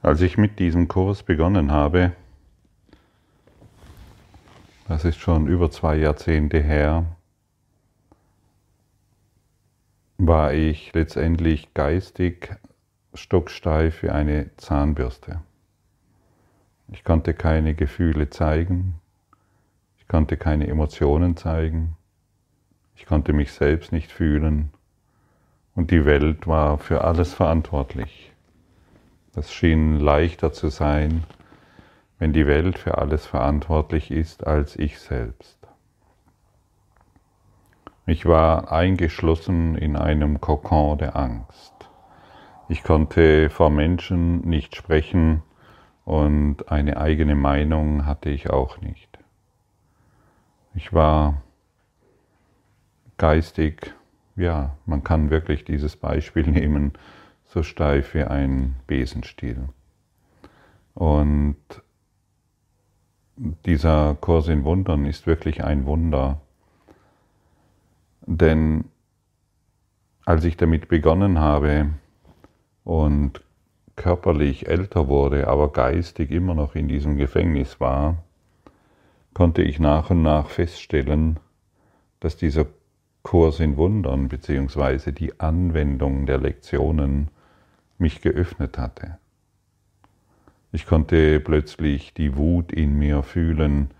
Als ich mit diesem Kurs begonnen habe, das ist schon über zwei Jahrzehnte her, war ich letztendlich geistig stocksteif wie eine Zahnbürste. Ich konnte keine Gefühle zeigen, ich konnte keine Emotionen zeigen, ich konnte mich selbst nicht fühlen und die Welt war für alles verantwortlich. Es schien leichter zu sein, wenn die Welt für alles verantwortlich ist als ich selbst. Ich war eingeschlossen in einem Kokon der Angst. Ich konnte vor Menschen nicht sprechen und eine eigene Meinung hatte ich auch nicht. Ich war geistig, ja, man kann wirklich dieses Beispiel nehmen, so steif wie ein Besenstiel. Und dieser Kurs in Wundern ist wirklich ein Wunder, denn als ich damit begonnen habe und körperlich älter wurde, aber geistig immer noch in diesem Gefängnis war, konnte ich nach und nach feststellen, dass dieser Kurs in Wundern bzw. die Anwendung der Lektionen mich geöffnet hatte. Ich konnte plötzlich die Wut in mir fühlen,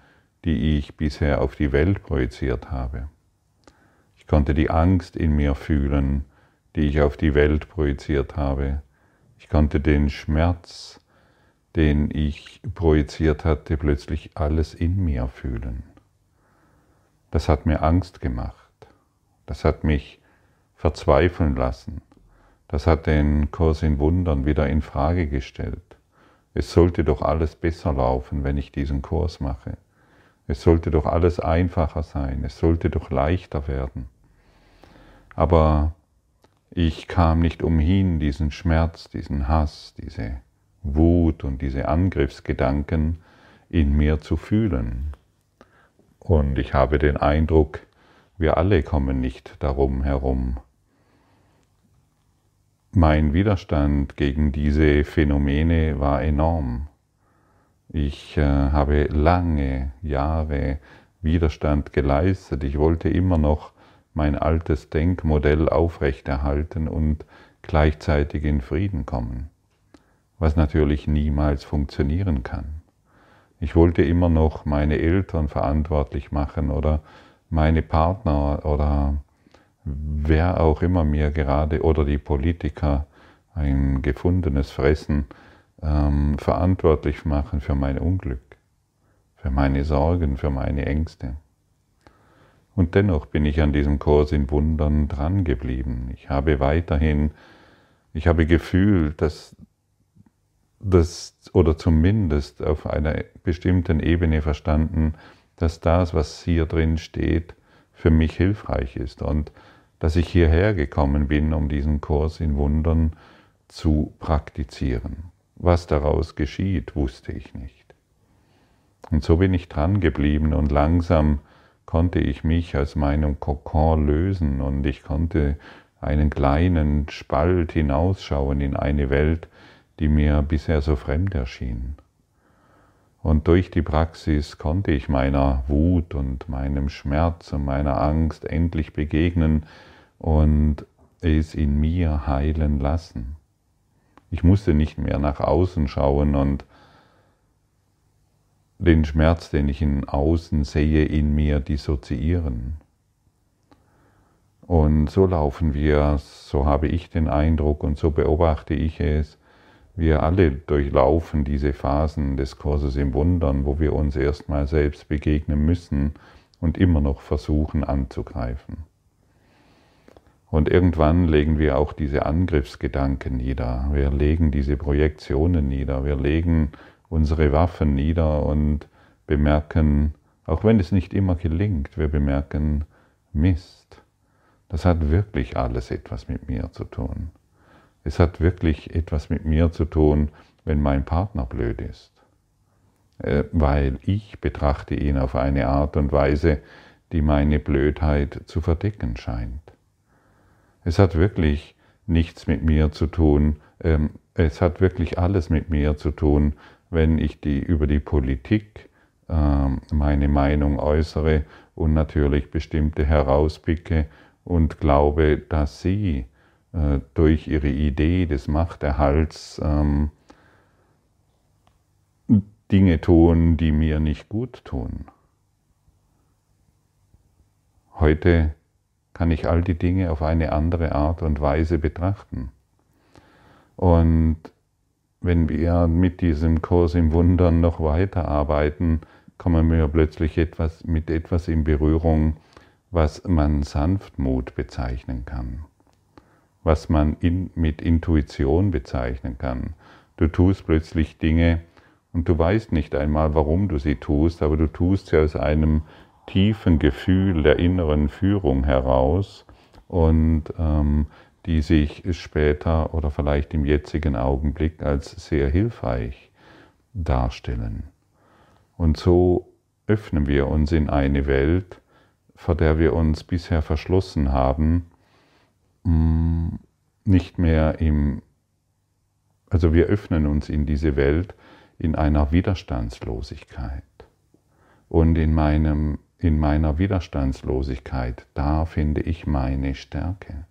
die ich bisher auf die Welt projiziert habe. Ich konnte die Angst in mir fühlen, die ich auf die Welt projiziert habe. Ich konnte den Schmerz, den ich projiziert hatte, plötzlich alles in mir fühlen. Das hat mir Angst gemacht. Das hat mich verzweifeln lassen. Das hat den Kurs in Wundern wieder in Frage gestellt. Es sollte doch alles besser laufen, wenn ich diesen Kurs mache. Es sollte doch alles einfacher sein. Es sollte doch leichter werden. Aber ich kam nicht umhin, diesen Schmerz, diesen Hass, diese Wut und diese Angriffsgedanken in mir zu fühlen. Und ich habe den Eindruck, wir alle kommen nicht darum herum, mein Widerstand gegen diese Phänomene war enorm. Ich äh, habe lange Jahre Widerstand geleistet. Ich wollte immer noch mein altes Denkmodell aufrechterhalten und gleichzeitig in Frieden kommen, was natürlich niemals funktionieren kann. Ich wollte immer noch meine Eltern verantwortlich machen oder meine Partner oder wer auch immer mir gerade oder die Politiker ein gefundenes Fressen ähm, verantwortlich machen für mein Unglück, für meine Sorgen, für meine Ängste. Und dennoch bin ich an diesem Kurs in Wundern dran geblieben. Ich habe weiterhin, ich habe gefühlt, dass das oder zumindest auf einer bestimmten Ebene verstanden, dass das, was hier drin steht, für mich hilfreich ist. Und dass ich hierher gekommen bin, um diesen Kurs in Wundern zu praktizieren. Was daraus geschieht, wusste ich nicht. Und so bin ich dran geblieben und langsam konnte ich mich aus meinem Kokon lösen und ich konnte einen kleinen Spalt hinausschauen in eine Welt, die mir bisher so fremd erschien. Und durch die Praxis konnte ich meiner Wut und meinem Schmerz und meiner Angst endlich begegnen, und es in mir heilen lassen. Ich musste nicht mehr nach außen schauen und den Schmerz, den ich in außen sehe, in mir dissoziieren. Und so laufen wir, so habe ich den Eindruck und so beobachte ich es, wir alle durchlaufen diese Phasen des Kurses im Wundern, wo wir uns erstmal selbst begegnen müssen und immer noch versuchen anzugreifen. Und irgendwann legen wir auch diese Angriffsgedanken nieder. Wir legen diese Projektionen nieder. Wir legen unsere Waffen nieder und bemerken, auch wenn es nicht immer gelingt, wir bemerken, Mist. Das hat wirklich alles etwas mit mir zu tun. Es hat wirklich etwas mit mir zu tun, wenn mein Partner blöd ist. Äh, weil ich betrachte ihn auf eine Art und Weise, die meine Blödheit zu verdecken scheint. Es hat wirklich nichts mit mir zu tun, ähm, es hat wirklich alles mit mir zu tun, wenn ich die, über die Politik ähm, meine Meinung äußere und natürlich bestimmte herauspicke und glaube, dass sie äh, durch ihre Idee des Machterhalts ähm, Dinge tun, die mir nicht gut tun. Heute kann ich all die Dinge auf eine andere Art und Weise betrachten. Und wenn wir mit diesem Kurs im Wundern noch weiterarbeiten, kommen wir plötzlich etwas, mit etwas in Berührung, was man Sanftmut bezeichnen kann, was man in, mit Intuition bezeichnen kann. Du tust plötzlich Dinge und du weißt nicht einmal, warum du sie tust, aber du tust sie aus einem tiefen Gefühl der inneren Führung heraus und ähm, die sich später oder vielleicht im jetzigen Augenblick als sehr hilfreich darstellen. Und so öffnen wir uns in eine Welt, vor der wir uns bisher verschlossen haben, mm, nicht mehr im, also wir öffnen uns in diese Welt in einer Widerstandslosigkeit. Und in, meinem, in meiner Widerstandslosigkeit, da finde ich meine Stärke.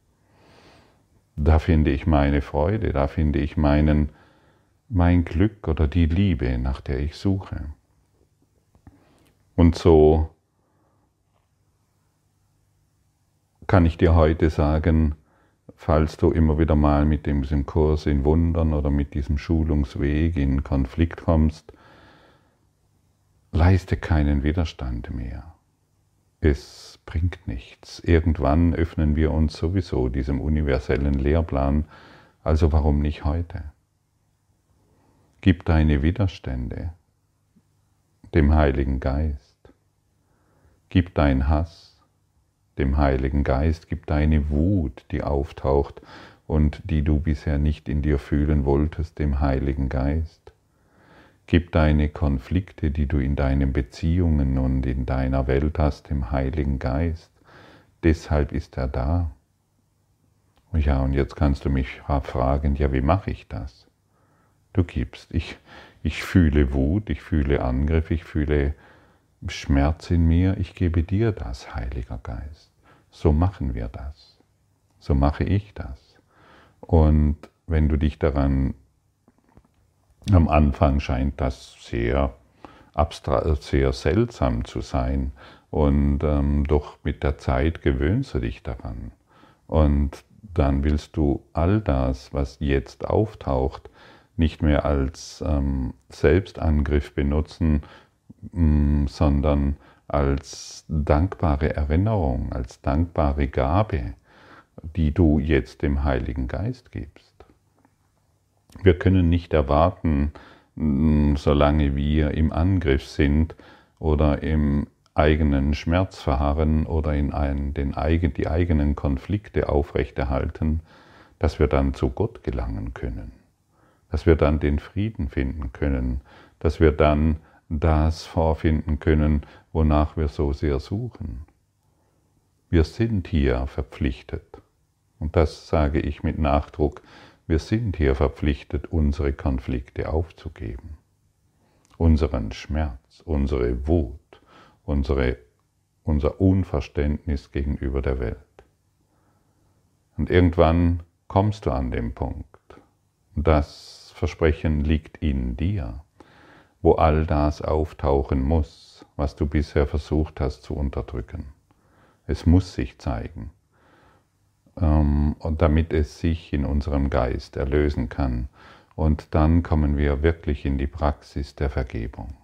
Da finde ich meine Freude, da finde ich meinen, mein Glück oder die Liebe, nach der ich suche. Und so kann ich dir heute sagen, falls du immer wieder mal mit diesem Kurs in Wundern oder mit diesem Schulungsweg in Konflikt kommst, leiste keinen Widerstand mehr. Es bringt nichts. Irgendwann öffnen wir uns sowieso diesem universellen Lehrplan, also warum nicht heute? Gib deine Widerstände dem Heiligen Geist. Gib dein Hass dem Heiligen Geist, gib deine Wut, die auftaucht und die du bisher nicht in dir fühlen wolltest, dem Heiligen Geist. Gib deine Konflikte, die du in deinen Beziehungen und in deiner Welt hast, dem Heiligen Geist. Deshalb ist er da. Ja, und jetzt kannst du mich fragen, ja, wie mache ich das? Du gibst. Ich, ich fühle Wut, ich fühle Angriff, ich fühle Schmerz in mir. Ich gebe dir das, Heiliger Geist. So machen wir das. So mache ich das. Und wenn du dich daran am Anfang scheint das sehr sehr seltsam zu sein und ähm, doch mit der Zeit gewöhnst du dich daran. Und dann willst du all das, was jetzt auftaucht, nicht mehr als ähm, Selbstangriff benutzen, sondern als dankbare Erinnerung, als dankbare Gabe, die du jetzt dem Heiligen Geist gibst. Wir können nicht erwarten, mm, solange wir im Angriff sind oder im eigenen Schmerz verharren oder in einen, den, die eigenen Konflikte aufrechterhalten, dass wir dann zu Gott gelangen können, dass wir dann den Frieden finden können, dass wir dann das vorfinden können, wonach wir so sehr suchen. Wir sind hier verpflichtet, und das sage ich mit Nachdruck, wir sind hier verpflichtet, unsere Konflikte aufzugeben, unseren Schmerz, unsere Wut, unsere, unser Unverständnis gegenüber der Welt. Und irgendwann kommst du an den Punkt, das Versprechen liegt in dir, wo all das auftauchen muss, was du bisher versucht hast zu unterdrücken. Es muss sich zeigen. Ähm, damit es sich in unserem Geist erlösen kann. Und dann kommen wir wirklich in die Praxis der Vergebung.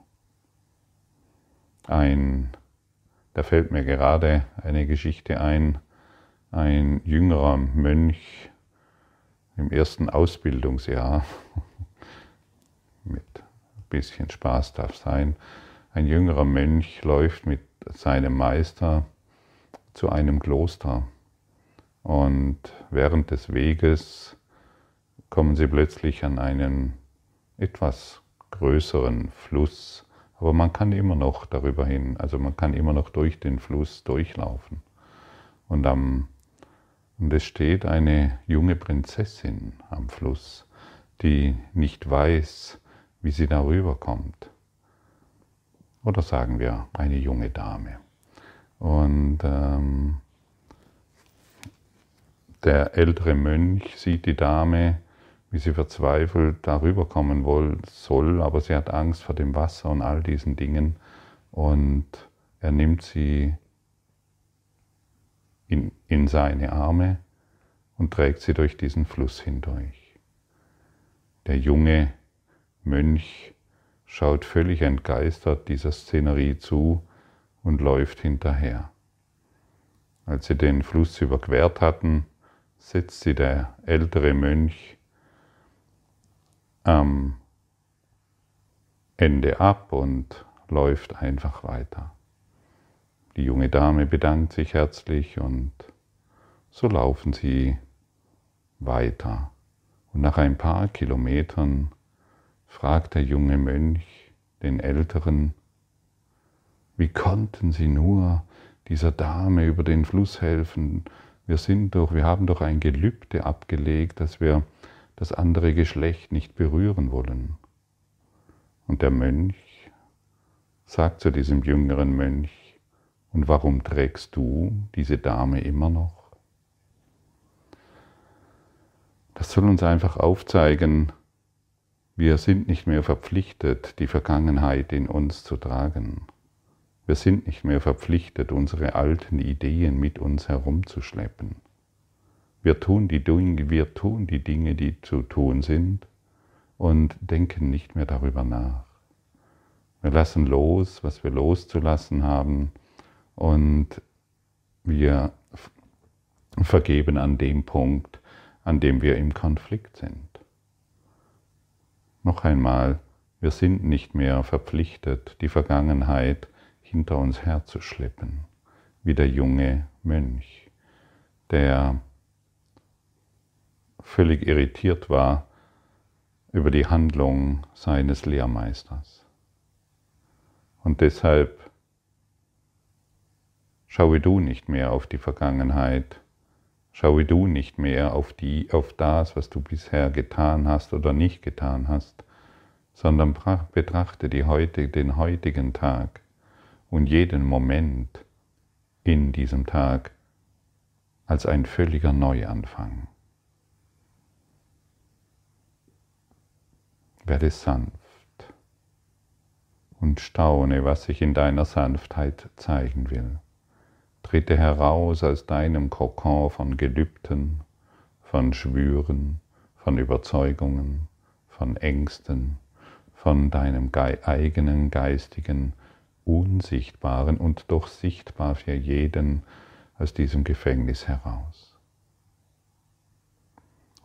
Ein, da fällt mir gerade eine Geschichte ein, ein jüngerer Mönch im ersten Ausbildungsjahr, mit bisschen Spaß darf sein, ein jüngerer Mönch läuft mit seinem Meister zu einem Kloster. Und während des Weges kommen sie plötzlich an einen etwas größeren Fluss, aber man kann immer noch darüber hin, also man kann immer noch durch den Fluss durchlaufen. Und, am, und es steht eine junge Prinzessin am Fluss, die nicht weiß, wie sie darüber kommt. Oder sagen wir eine junge Dame. Und ähm, der ältere Mönch sieht die Dame, wie sie verzweifelt darüber kommen soll, aber sie hat Angst vor dem Wasser und all diesen Dingen. Und er nimmt sie in, in seine Arme und trägt sie durch diesen Fluss hindurch. Der junge Mönch schaut völlig entgeistert dieser Szenerie zu und läuft hinterher. Als sie den Fluss überquert hatten, setzt sie der ältere Mönch am Ende ab und läuft einfach weiter. Die junge Dame bedankt sich herzlich und so laufen sie weiter. Und nach ein paar Kilometern fragt der junge Mönch den Älteren, wie konnten Sie nur dieser Dame über den Fluss helfen? Wir sind doch, wir haben doch ein Gelübde abgelegt, dass wir das andere Geschlecht nicht berühren wollen. Und der Mönch sagt zu diesem jüngeren Mönch, und warum trägst du diese Dame immer noch? Das soll uns einfach aufzeigen, wir sind nicht mehr verpflichtet, die Vergangenheit in uns zu tragen. Wir sind nicht mehr verpflichtet, unsere alten Ideen mit uns herumzuschleppen. Wir tun die Dinge, wir tun die Dinge, die zu tun sind und denken nicht mehr darüber nach. Wir lassen los, was wir loszulassen haben und wir vergeben an dem Punkt, an dem wir im Konflikt sind. Noch einmal, wir sind nicht mehr verpflichtet, die Vergangenheit hinter uns herzuschleppen, wie der junge Mönch, der völlig irritiert war über die Handlung seines Lehrmeisters. Und deshalb schaue du nicht mehr auf die Vergangenheit, schaue du nicht mehr auf, die, auf das, was du bisher getan hast oder nicht getan hast, sondern betrachte die heute, den heutigen Tag und jeden Moment in diesem Tag als ein völliger Neuanfang. Werde sanft und staune, was sich in deiner Sanftheit zeigen will. Trete heraus aus deinem Kokon von Gelübden, von Schwüren, von Überzeugungen, von Ängsten, von deinem eigenen geistigen unsichtbaren und doch sichtbar für jeden aus diesem Gefängnis heraus.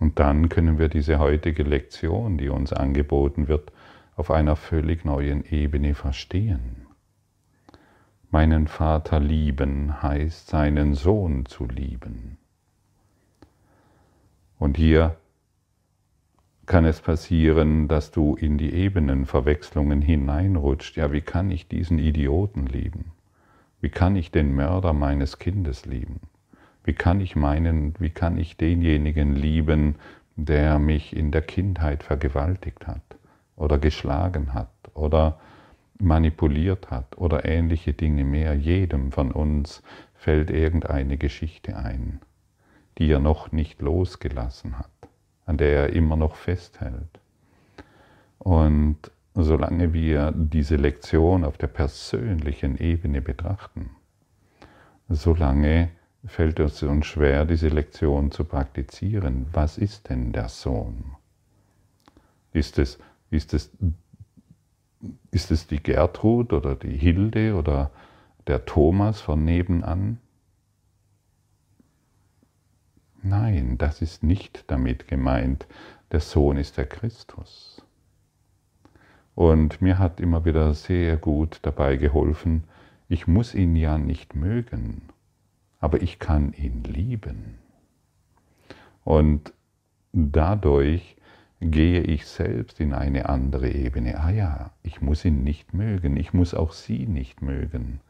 Und dann können wir diese heutige Lektion, die uns angeboten wird, auf einer völlig neuen Ebene verstehen. Meinen Vater lieben heißt seinen Sohn zu lieben. Und hier kann es passieren, dass du in die Ebenenverwechslungen hineinrutscht. Ja, wie kann ich diesen Idioten lieben? Wie kann ich den Mörder meines Kindes lieben? Wie kann ich meinen, wie kann ich denjenigen lieben, der mich in der Kindheit vergewaltigt hat oder geschlagen hat oder manipuliert hat oder ähnliche Dinge mehr? Jedem von uns fällt irgendeine Geschichte ein, die er noch nicht losgelassen hat an der er immer noch festhält. Und solange wir diese Lektion auf der persönlichen Ebene betrachten, solange fällt es uns schwer, diese Lektion zu praktizieren. Was ist denn der Sohn? Ist es, ist es, ist es die Gertrud oder die Hilde oder der Thomas von nebenan? Nein, das ist nicht damit gemeint. Der Sohn ist der Christus. Und mir hat immer wieder sehr gut dabei geholfen, ich muss ihn ja nicht mögen, aber ich kann ihn lieben. Und dadurch gehe ich selbst in eine andere Ebene. Ah ja, ich muss ihn nicht mögen, ich muss auch sie nicht mögen,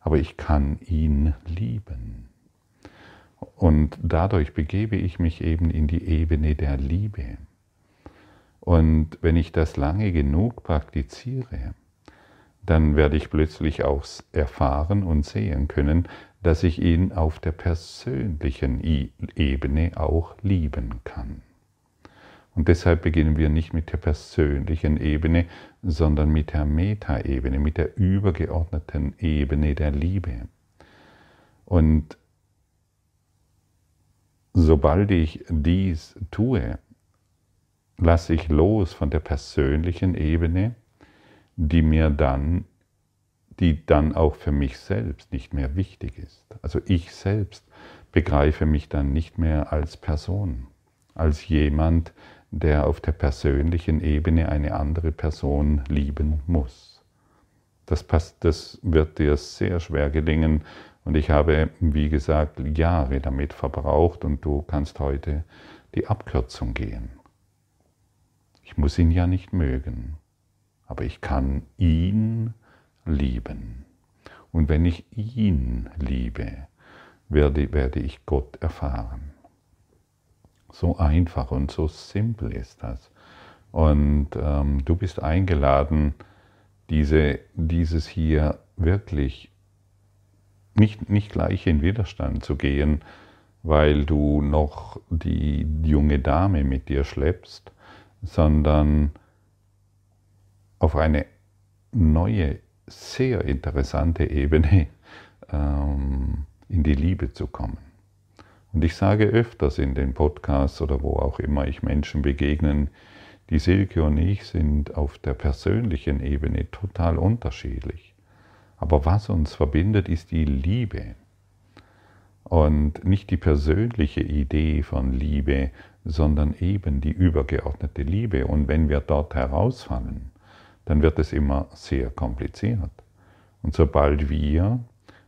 aber ich kann ihn lieben. Und dadurch begebe ich mich eben in die Ebene der Liebe. Und wenn ich das lange genug praktiziere, dann werde ich plötzlich auch erfahren und sehen können, dass ich ihn auf der persönlichen Ebene auch lieben kann. Und deshalb beginnen wir nicht mit der persönlichen Ebene, sondern mit der Metaebene, mit der übergeordneten Ebene der Liebe. Und sobald ich dies tue, lasse ich los von der persönlichen Ebene, die mir dann, die dann auch für mich selbst nicht mehr wichtig ist. Also ich selbst begreife mich dann nicht mehr als Person, als jemand, der auf der persönlichen Ebene eine andere Person lieben muss. Das, passt, das wird dir sehr schwer gelingen und ich habe, wie gesagt, Jahre damit verbraucht und du kannst heute die Abkürzung gehen. Ich muss ihn ja nicht mögen, aber ich kann ihn lieben. Und wenn ich ihn liebe, werde, werde ich Gott erfahren. So einfach und so simpel ist das. Und ähm, du bist eingeladen, diese, dieses hier wirklich nicht, nicht gleich in Widerstand zu gehen, weil du noch die junge Dame mit dir schleppst, sondern auf eine neue, sehr interessante Ebene ähm, in die Liebe zu kommen. Und ich sage öfters in den Podcasts oder wo auch immer ich Menschen begegnen, die Silke und ich sind auf der persönlichen Ebene total unterschiedlich. Aber was uns verbindet, ist die Liebe. Und nicht die persönliche Idee von Liebe, sondern eben die übergeordnete Liebe. Und wenn wir dort herausfallen, dann wird es immer sehr kompliziert. Und sobald wir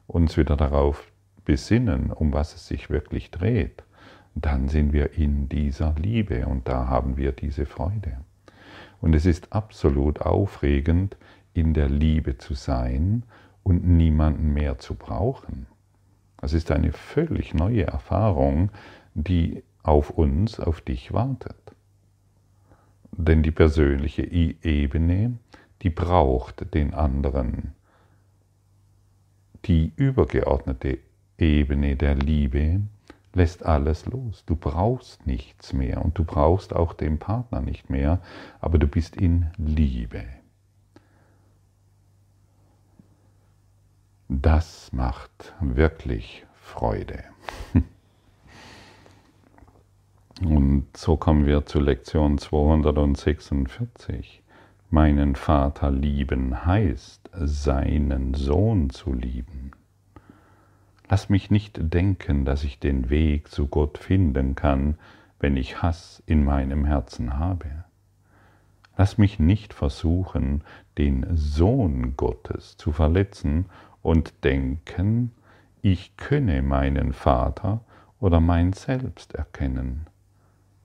uns wieder darauf besinnen, um was es sich wirklich dreht, dann sind wir in dieser Liebe und da haben wir diese Freude. Und es ist absolut aufregend, in der Liebe zu sein und niemanden mehr zu brauchen. Es ist eine völlig neue Erfahrung, die auf uns, auf dich wartet. Denn die persönliche Ebene, die braucht den anderen. Die übergeordnete Ebene der Liebe lässt alles los. Du brauchst nichts mehr und du brauchst auch den Partner nicht mehr, aber du bist in Liebe. Das macht wirklich Freude. Und so kommen wir zu Lektion 246. Meinen Vater lieben heißt, seinen Sohn zu lieben. Lass mich nicht denken, dass ich den Weg zu Gott finden kann, wenn ich Hass in meinem Herzen habe. Lass mich nicht versuchen, den Sohn Gottes zu verletzen und denken, ich könne meinen Vater oder mein Selbst erkennen.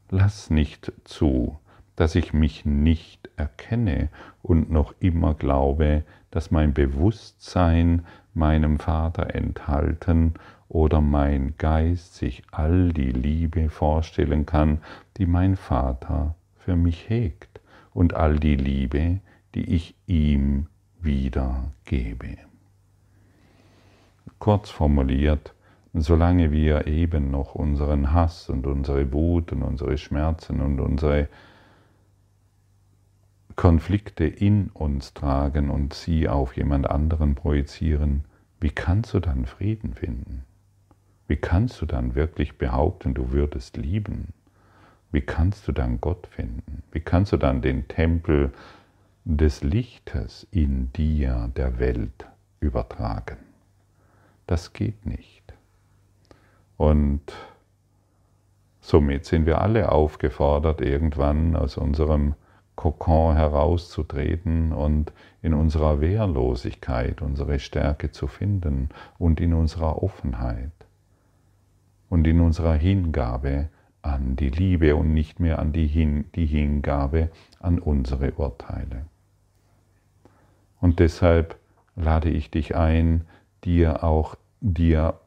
Lass nicht zu, dass ich mich nicht erkenne und noch immer glaube, dass mein Bewusstsein meinem Vater enthalten oder mein Geist sich all die Liebe vorstellen kann, die mein Vater für mich hegt und all die Liebe, die ich ihm wiedergebe. Kurz formuliert, solange wir eben noch unseren Hass und unsere Wut und unsere Schmerzen und unsere Konflikte in uns tragen und sie auf jemand anderen projizieren, wie kannst du dann Frieden finden? Wie kannst du dann wirklich behaupten, du würdest lieben? Wie kannst du dann Gott finden? Wie kannst du dann den Tempel des Lichtes in dir der Welt übertragen? Das geht nicht. Und somit sind wir alle aufgefordert, irgendwann aus unserem Kokon herauszutreten und in unserer Wehrlosigkeit unsere Stärke zu finden und in unserer Offenheit und in unserer Hingabe an die Liebe und nicht mehr an die, Hin die Hingabe an unsere Urteile. Und deshalb lade ich dich ein, dir auch dir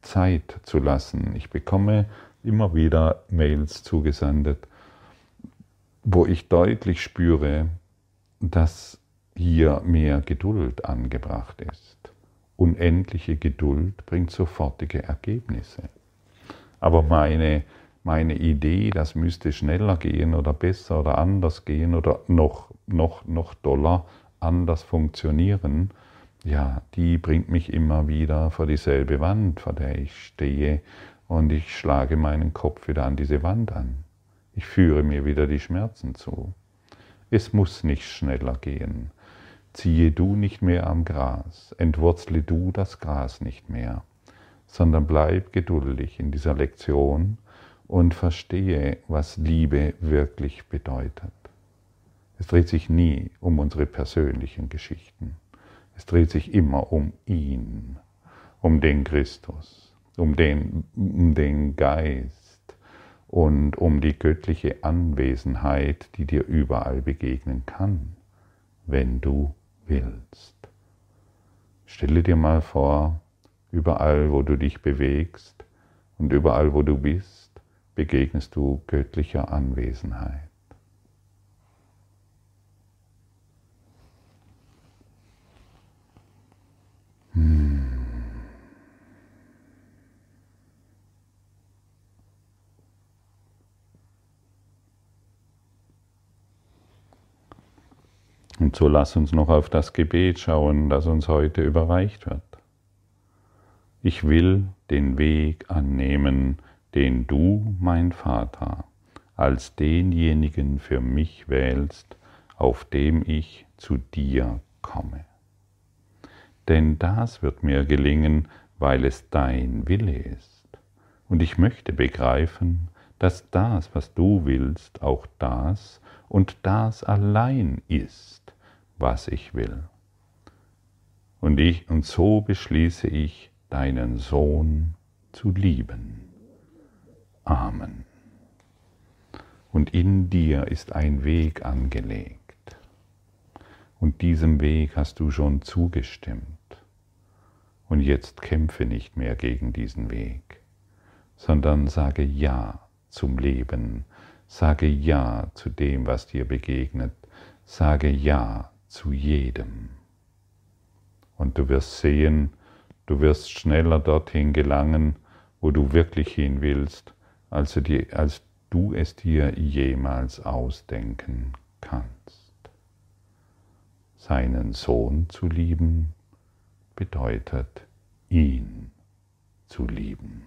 Zeit zu lassen. Ich bekomme immer wieder Mails zugesendet, wo ich deutlich spüre, dass hier mehr Geduld angebracht ist. Unendliche Geduld bringt sofortige Ergebnisse. Aber meine, meine Idee, das müsste schneller gehen oder besser oder anders gehen oder noch, noch, noch doller anders funktionieren, ja, die bringt mich immer wieder vor dieselbe Wand, vor der ich stehe und ich schlage meinen Kopf wieder an diese Wand an. Ich führe mir wieder die Schmerzen zu. Es muss nicht schneller gehen. Ziehe du nicht mehr am Gras, entwurzle du das Gras nicht mehr, sondern bleib geduldig in dieser Lektion und verstehe, was Liebe wirklich bedeutet. Es dreht sich nie um unsere persönlichen Geschichten. Es dreht sich immer um ihn, um den Christus, um den, um den Geist und um die göttliche Anwesenheit, die dir überall begegnen kann, wenn du willst. Stelle dir mal vor, überall, wo du dich bewegst und überall, wo du bist, begegnest du göttlicher Anwesenheit. Hmm. Und so lass uns noch auf das Gebet schauen, das uns heute überreicht wird. Ich will den Weg annehmen, den du, mein Vater, als denjenigen für mich wählst, auf dem ich zu dir komme. Denn das wird mir gelingen, weil es dein Wille ist. Und ich möchte begreifen, dass das, was du willst, auch das und das allein ist was ich will. Und, ich, und so beschließe ich, deinen Sohn zu lieben. Amen. Und in dir ist ein Weg angelegt. Und diesem Weg hast du schon zugestimmt. Und jetzt kämpfe nicht mehr gegen diesen Weg, sondern sage Ja zum Leben, sage Ja zu dem, was dir begegnet, sage Ja zu jedem. Und du wirst sehen, du wirst schneller dorthin gelangen, wo du wirklich hin willst, als du, dir, als du es dir jemals ausdenken kannst. Seinen Sohn zu lieben bedeutet ihn zu lieben.